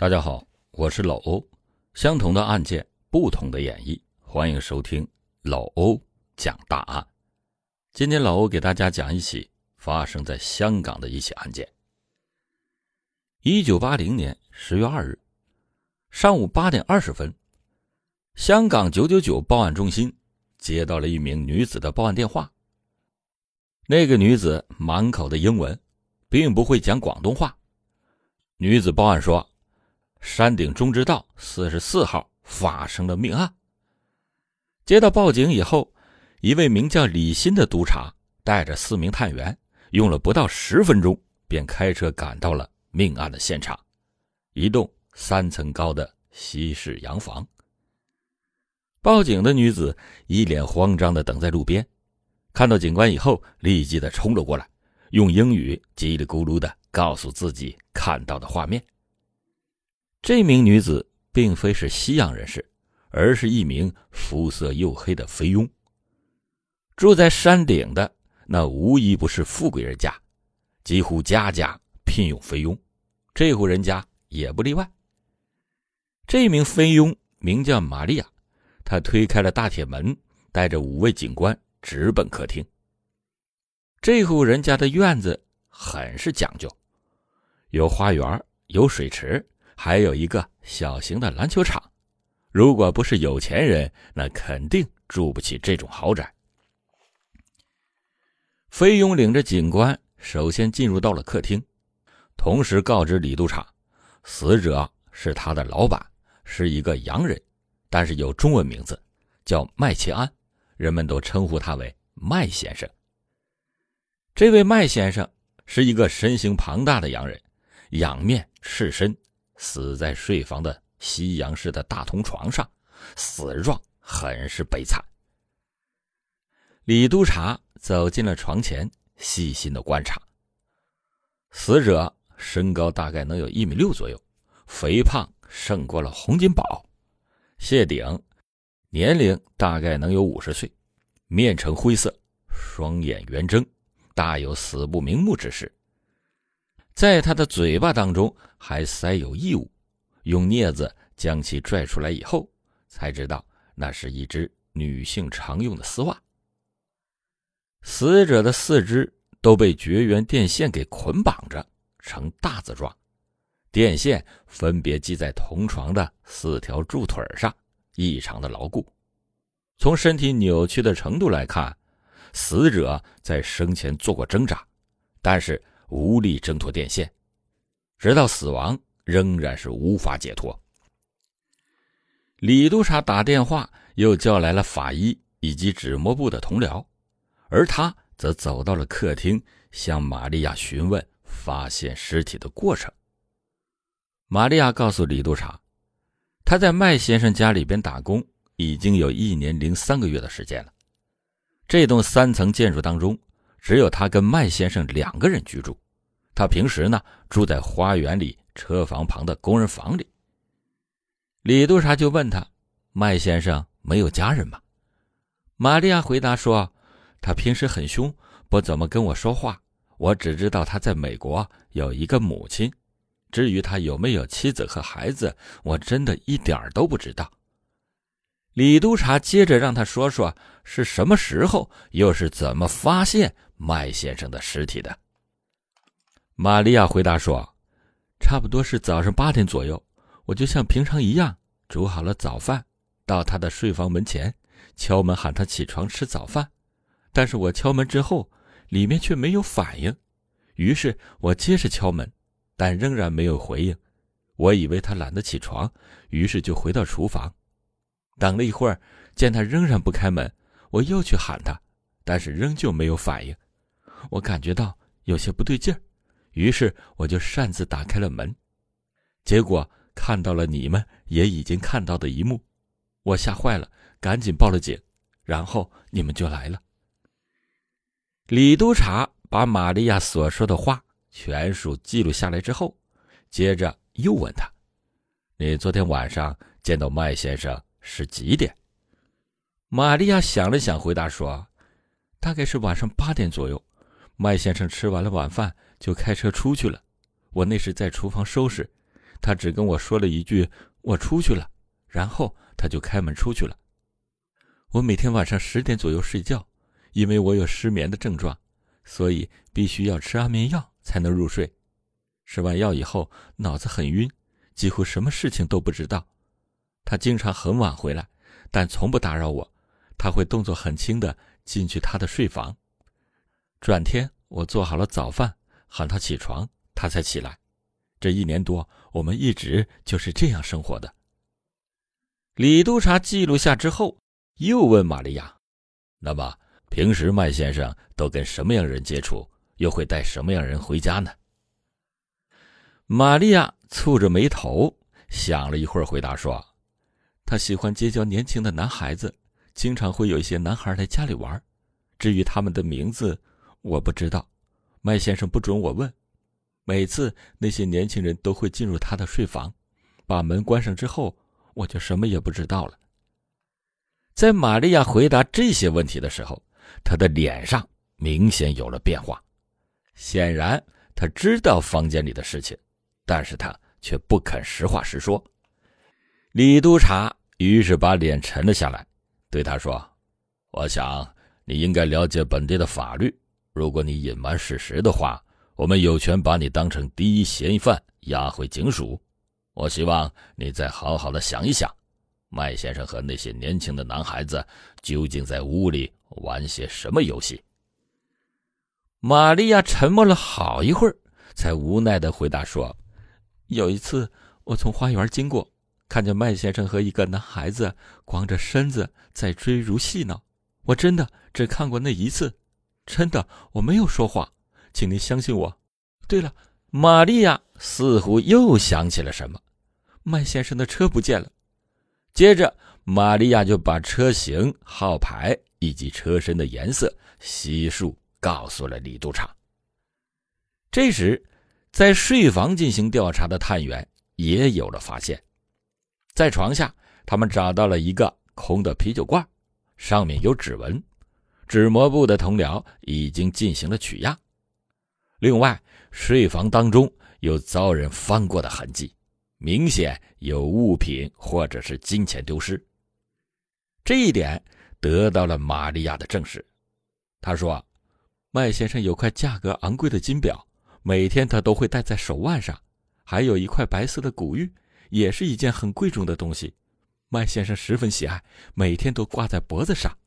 大家好，我是老欧。相同的案件，不同的演绎，欢迎收听老欧讲大案。今天老欧给大家讲一起发生在香港的一起案件。一九八零年十月二日上午八点二十分，香港九九九报案中心接到了一名女子的报案电话。那个女子满口的英文，并不会讲广东话。女子报案说。山顶中之道四十四号发生了命案。接到报警以后，一位名叫李新的督察带着四名探员，用了不到十分钟，便开车赶到了命案的现场——一栋三层高的西式洋房。报警的女子一脸慌张的等在路边，看到警官以后，立即的冲了过来，用英语叽里咕噜的告诉自己看到的画面。这名女子并非是西洋人士，而是一名肤色黝黑的菲佣。住在山顶的那无一不是富贵人家，几乎家家聘用菲佣，这户人家也不例外。这名菲佣名叫玛利亚，她推开了大铁门，带着五位警官直奔客厅。这户人家的院子很是讲究，有花园，有水池。还有一个小型的篮球场，如果不是有钱人，那肯定住不起这种豪宅。菲佣领着警官首先进入到了客厅，同时告知李督察，死者是他的老板，是一个洋人，但是有中文名字，叫麦奇安，人们都称呼他为麦先生。这位麦先生是一个身形庞大的洋人，仰面赤身。死在睡房的西洋式的大铜床上，死状很是悲惨。李督察走进了床前，细心的观察。死者身高大概能有一米六左右，肥胖胜过了洪金宝。谢顶，年龄大概能有五十岁，面呈灰色，双眼圆睁，大有死不瞑目之势。在他的嘴巴当中还塞有异物，用镊子将其拽出来以后，才知道那是一只女性常用的丝袜。死者的四肢都被绝缘电线给捆绑着，呈大字状，电线分别系在同床的四条柱腿上，异常的牢固。从身体扭曲的程度来看，死者在生前做过挣扎，但是。无力挣脱电线，直到死亡仍然是无法解脱。李督察打电话又叫来了法医以及纸模部的同僚，而他则走到了客厅，向玛利亚询问发现尸体的过程。玛利亚告诉李督察，他在麦先生家里边打工已经有一年零三个月的时间了。这栋三层建筑当中。只有他跟麦先生两个人居住，他平时呢住在花园里车房旁的工人房里。李督察就问他：“麦先生没有家人吗？”玛利亚回答说：“他平时很凶，不怎么跟我说话。我只知道他在美国有一个母亲，至于他有没有妻子和孩子，我真的一点都不知道。”李督察接着让他说说是什么时候，又是怎么发现麦先生的尸体的。玛利亚回答说：“差不多是早上八点左右，我就像平常一样煮好了早饭，到他的睡房门前敲门喊他起床吃早饭。但是我敲门之后，里面却没有反应，于是我接着敲门，但仍然没有回应。我以为他懒得起床，于是就回到厨房。”等了一会儿，见他仍然不开门，我又去喊他，但是仍旧没有反应。我感觉到有些不对劲儿，于是我就擅自打开了门，结果看到了你们也已经看到的一幕，我吓坏了，赶紧报了警，然后你们就来了。李督察把玛利亚所说的话全数记录下来之后，接着又问他：“你昨天晚上见到麦先生？”是几点？玛利亚想了想，回答说：“大概是晚上八点左右。麦先生吃完了晚饭就开车出去了。我那时在厨房收拾，他只跟我说了一句“我出去了”，然后他就开门出去了。我每天晚上十点左右睡觉，因为我有失眠的症状，所以必须要吃安眠药才能入睡。吃完药以后，脑子很晕，几乎什么事情都不知道。他经常很晚回来，但从不打扰我。他会动作很轻的进去他的睡房。转天，我做好了早饭，喊他起床，他才起来。这一年多，我们一直就是这样生活的。李督察记录下之后，又问玛利亚：“那么平时麦先生都跟什么样人接触？又会带什么样人回家呢？”玛利亚蹙着眉头想了一会儿，回答说：“他喜欢结交年轻的男孩子。”经常会有一些男孩来家里玩，至于他们的名字，我不知道。麦先生不准我问。每次那些年轻人都会进入他的睡房，把门关上之后，我就什么也不知道了。在玛利亚回答这些问题的时候，他的脸上明显有了变化，显然他知道房间里的事情，但是他却不肯实话实说。李督察于是把脸沉了下来。对他说：“我想你应该了解本地的法律。如果你隐瞒事实的话，我们有权把你当成第一嫌疑犯押回警署。我希望你再好好的想一想，麦先生和那些年轻的男孩子究竟在屋里玩些什么游戏。”玛利亚沉默了好一会儿，才无奈的回答说：“有一次，我从花园经过。”看见麦先生和一个男孩子光着身子在追逐戏闹，我真的只看过那一次，真的我没有说谎，请您相信我。对了，玛利亚似乎又想起了什么，麦先生的车不见了。接着，玛利亚就把车型、号牌以及车身的颜色悉数告诉了李督察。这时，在睡房进行调查的探员也有了发现。在床下，他们找到了一个空的啤酒罐，上面有指纹。纸模部的同僚已经进行了取样。另外，睡房当中有遭人翻过的痕迹，明显有物品或者是金钱丢失。这一点得到了玛利亚的证实。他说：“麦先生有块价格昂贵的金表，每天他都会戴在手腕上，还有一块白色的古玉。”也是一件很贵重的东西，麦先生十分喜爱，每天都挂在脖子上。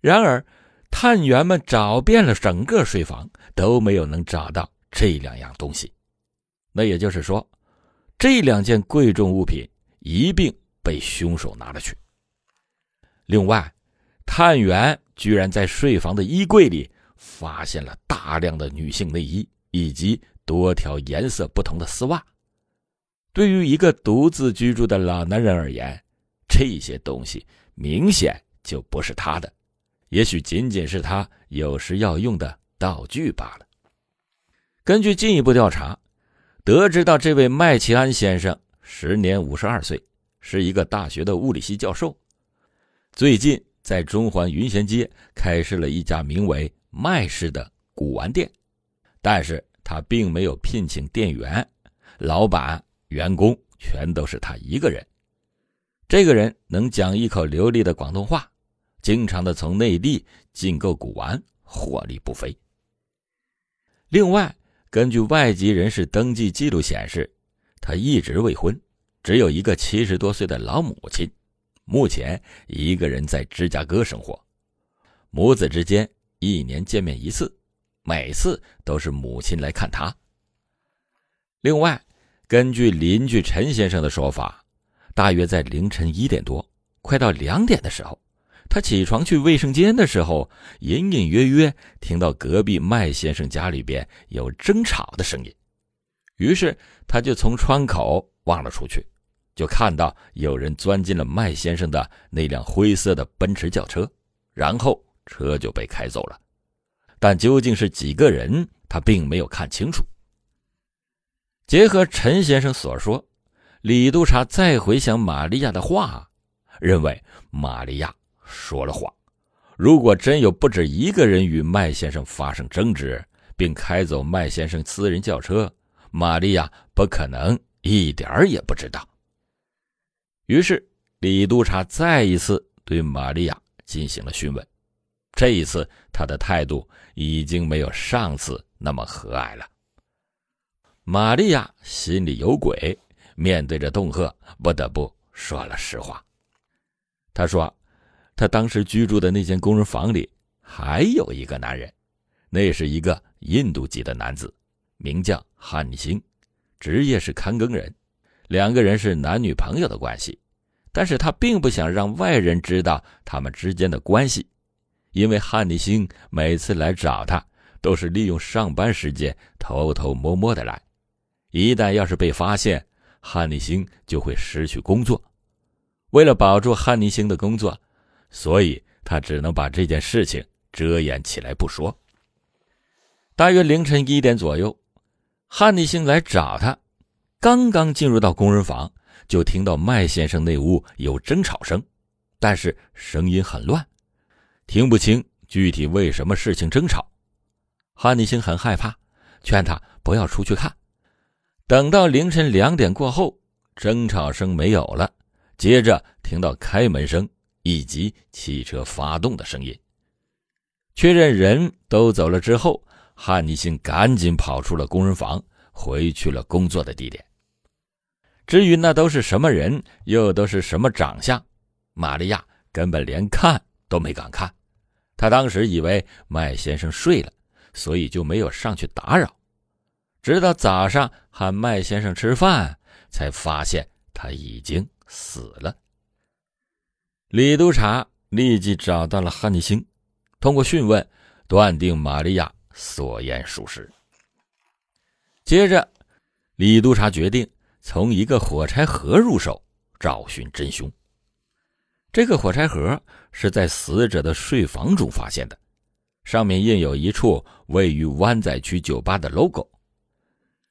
然而，探员们找遍了整个睡房，都没有能找到这两样东西。那也就是说，这两件贵重物品一并被凶手拿了去。另外，探员居然在睡房的衣柜里发现了大量的女性内衣以及多条颜色不同的丝袜。对于一个独自居住的老男人而言，这些东西明显就不是他的，也许仅仅是他有时要用的道具罢了。根据进一步调查，得知到这位麦奇安先生时年五十二岁，是一个大学的物理系教授，最近在中环云贤街开设了一家名为“麦氏”的古玩店，但是他并没有聘请店员，老板。员工全都是他一个人。这个人能讲一口流利的广东话，经常的从内地进购古玩，获利不菲。另外，根据外籍人士登记记录显示，他一直未婚，只有一个七十多岁的老母亲，目前一个人在芝加哥生活。母子之间一年见面一次，每次都是母亲来看他。另外。根据邻居陈先生的说法，大约在凌晨一点多，快到两点的时候，他起床去卫生间的时候，隐隐约约听到隔壁麦先生家里边有争吵的声音，于是他就从窗口望了出去，就看到有人钻进了麦先生的那辆灰色的奔驰轿车，然后车就被开走了，但究竟是几个人，他并没有看清楚。结合陈先生所说，李督察再回想玛利亚的话，认为玛利亚说了谎。如果真有不止一个人与麦先生发生争执，并开走麦先生私人轿车，玛利亚不可能一点儿也不知道。于是李督察再一次对玛利亚进行了询问，这一次他的态度已经没有上次那么和蔼了。玛利亚心里有鬼，面对着恫吓，不得不说了实话。他说：“他当时居住的那间工人房里还有一个男人，那是一个印度籍的男子，名叫汉尼星，职业是看更人，两个人是男女朋友的关系。但是他并不想让外人知道他们之间的关系，因为汉尼星每次来找他都是利用上班时间偷偷摸摸的来。”一旦要是被发现，汉尼星就会失去工作。为了保住汉尼星的工作，所以他只能把这件事情遮掩起来不说。大约凌晨一点左右，汉尼星来找他，刚刚进入到工人房，就听到麦先生那屋有争吵声，但是声音很乱，听不清具体为什么事情争吵。汉尼星很害怕，劝他不要出去看。等到凌晨两点过后，争吵声没有了，接着听到开门声以及汽车发动的声音。确认人都走了之后，汉尼星赶紧跑出了工人房，回去了工作的地点。至于那都是什么人，又都是什么长相，玛利亚根本连看都没敢看。他当时以为麦先生睡了，所以就没有上去打扰。直到早上喊麦先生吃饭，才发现他已经死了。李督察立即找到了汉尼星，通过讯问，断定玛利亚所言属实。接着，李督察决定从一个火柴盒入手，找寻真凶。这个火柴盒是在死者的睡房中发现的，上面印有一处位于湾仔区酒吧的 logo。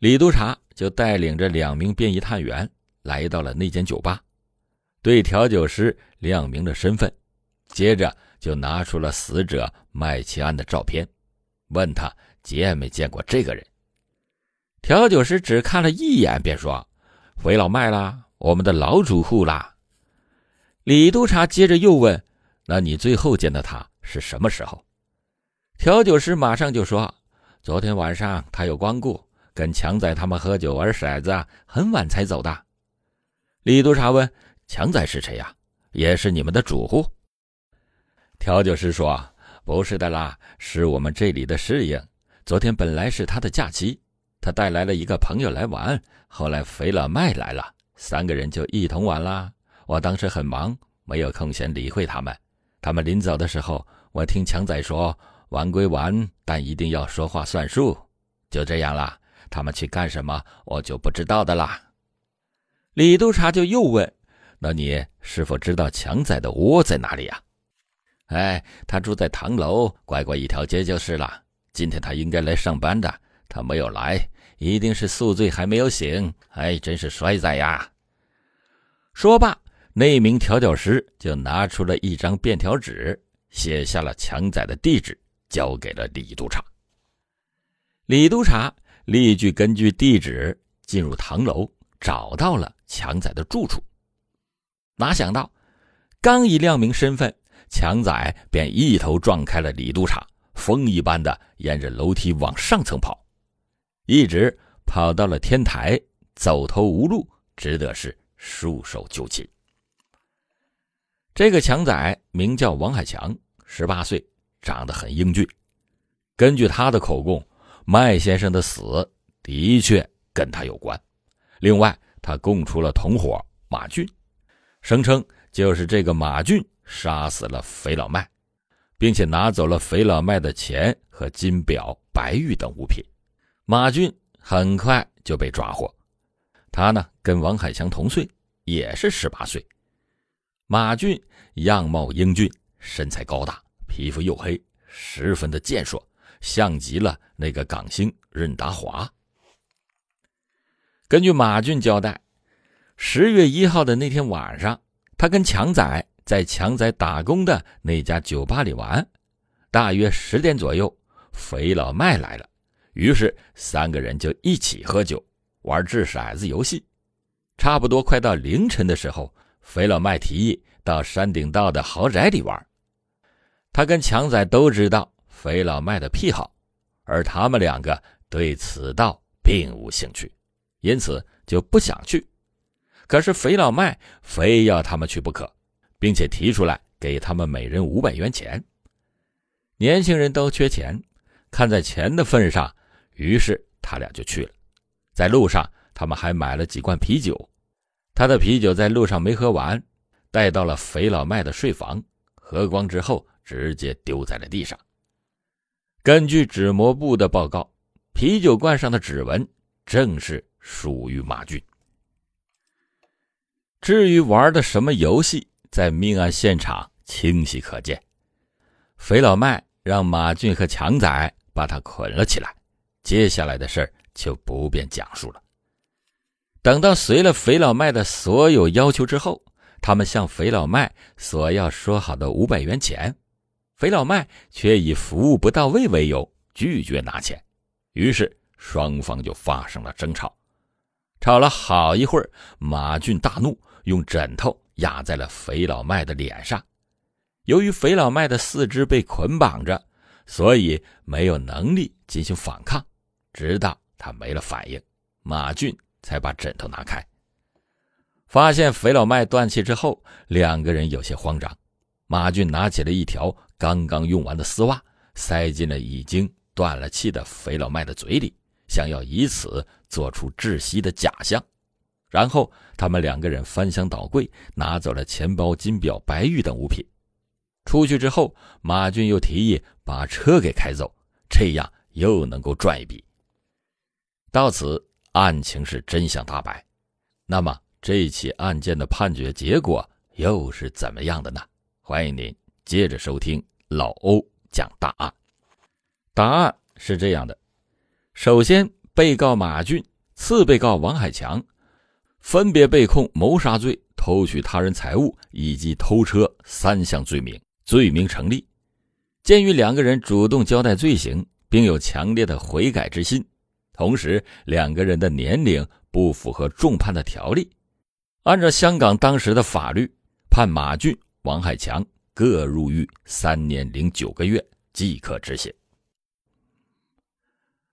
李督察就带领着两名便衣探员来到了那间酒吧，对调酒师亮明了身份，接着就拿出了死者麦奇安的照片，问他见没见过这个人。调酒师只看了一眼，便说：“回老麦啦，我们的老主户啦。”李督察接着又问：“那你最后见到他是什么时候？”调酒师马上就说：“昨天晚上他有光顾。”跟强仔他们喝酒玩骰子，很晚才走的。李督察问：“强仔是谁呀？也是你们的主户？”调酒师说：“不是的啦，是我们这里的侍应。昨天本来是他的假期，他带来了一个朋友来玩。后来肥了麦来了，三个人就一同玩啦。我当时很忙，没有空闲理会他们。他们临走的时候，我听强仔说：玩归玩，但一定要说话算数。就这样啦。”他们去干什么，我就不知道的啦。李督察就又问：“那你是否知道强仔的窝在哪里呀？”哎，他住在唐楼，拐过一条街就是了。今天他应该来上班的，他没有来，一定是宿醉还没有醒。哎，真是衰仔呀！说罢，那名调酒师就拿出了一张便条纸，写下了强仔的地址，交给了李督察。李督察。立即根据地址进入唐楼，找到了强仔的住处。哪想到，刚一亮明身份，强仔便一头撞开了李督察，风一般的沿着楼梯往上层跑，一直跑到了天台，走投无路，只得是束手就擒。这个强仔名叫王海强，十八岁，长得很英俊。根据他的口供。麦先生的死的确跟他有关，另外他供出了同伙马俊，声称就是这个马俊杀死了肥老麦，并且拿走了肥老麦的钱和金表、白玉等物品。马俊很快就被抓获，他呢跟王海强同岁，也是十八岁。马俊样貌英俊，身材高大，皮肤黝黑，十分的健硕。像极了那个港星任达华。根据马俊交代，十月一号的那天晚上，他跟强仔在强仔打工的那家酒吧里玩。大约十点左右，肥老麦来了，于是三个人就一起喝酒，玩掷骰子游戏，差不多快到凌晨的时候，肥老麦提议到山顶道的豪宅里玩。他跟强仔都知道肥老麦的癖好，而他们两个对此道并无兴趣，因此就不想去。可是肥老麦非要他们去不可，并且提出来给他们每人五百元钱。年轻人都缺钱，看在钱的份上，于是他俩就去了。在路上，他们还买了几罐啤酒。他的啤酒在路上没喝完，带到了肥老麦的睡房，喝光之后。直接丢在了地上。根据纸模部的报告，啤酒罐上的指纹正是属于马俊。至于玩的什么游戏，在命案现场清晰可见。肥老麦让马俊和强仔把他捆了起来，接下来的事儿就不便讲述了。等到随了肥老麦的所有要求之后，他们向肥老麦索要说好的五百元钱。肥老麦却以服务不到位为由拒绝拿钱，于是双方就发生了争吵。吵了好一会儿，马俊大怒，用枕头压在了肥老麦的脸上。由于肥老麦的四肢被捆绑着，所以没有能力进行反抗。直到他没了反应，马俊才把枕头拿开。发现肥老麦断气之后，两个人有些慌张。马俊拿起了一条刚刚用完的丝袜，塞进了已经断了气的肥老麦的嘴里，想要以此做出窒息的假象。然后他们两个人翻箱倒柜，拿走了钱包、金表、白玉等物品。出去之后，马俊又提议把车给开走，这样又能够赚一笔。到此，案情是真相大白。那么，这起案件的判决结果又是怎么样的呢？欢迎您接着收听老欧讲大案。答案是这样的：首先，被告马俊、次被告王海强分别被控谋杀罪、偷取他人财物以及偷车三项罪名，罪名成立。鉴于两个人主动交代罪行，并有强烈的悔改之心，同时两个人的年龄不符合重判的条例，按照香港当时的法律，判马俊。王海强各入狱三年零九个月，即可执行。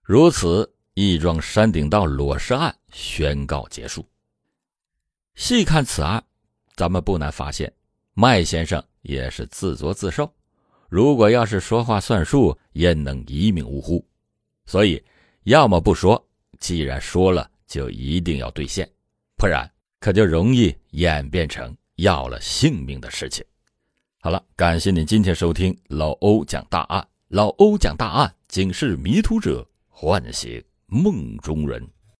如此，一桩山顶道裸尸案宣告结束。细看此案，咱们不难发现，麦先生也是自作自受。如果要是说话算数，焉能一命呜呼？所以，要么不说，既然说了，就一定要兑现，不然可就容易演变成。要了性命的事情。好了，感谢您今天收听老欧讲大案。老欧讲大案，警示迷途者，唤醒梦中人。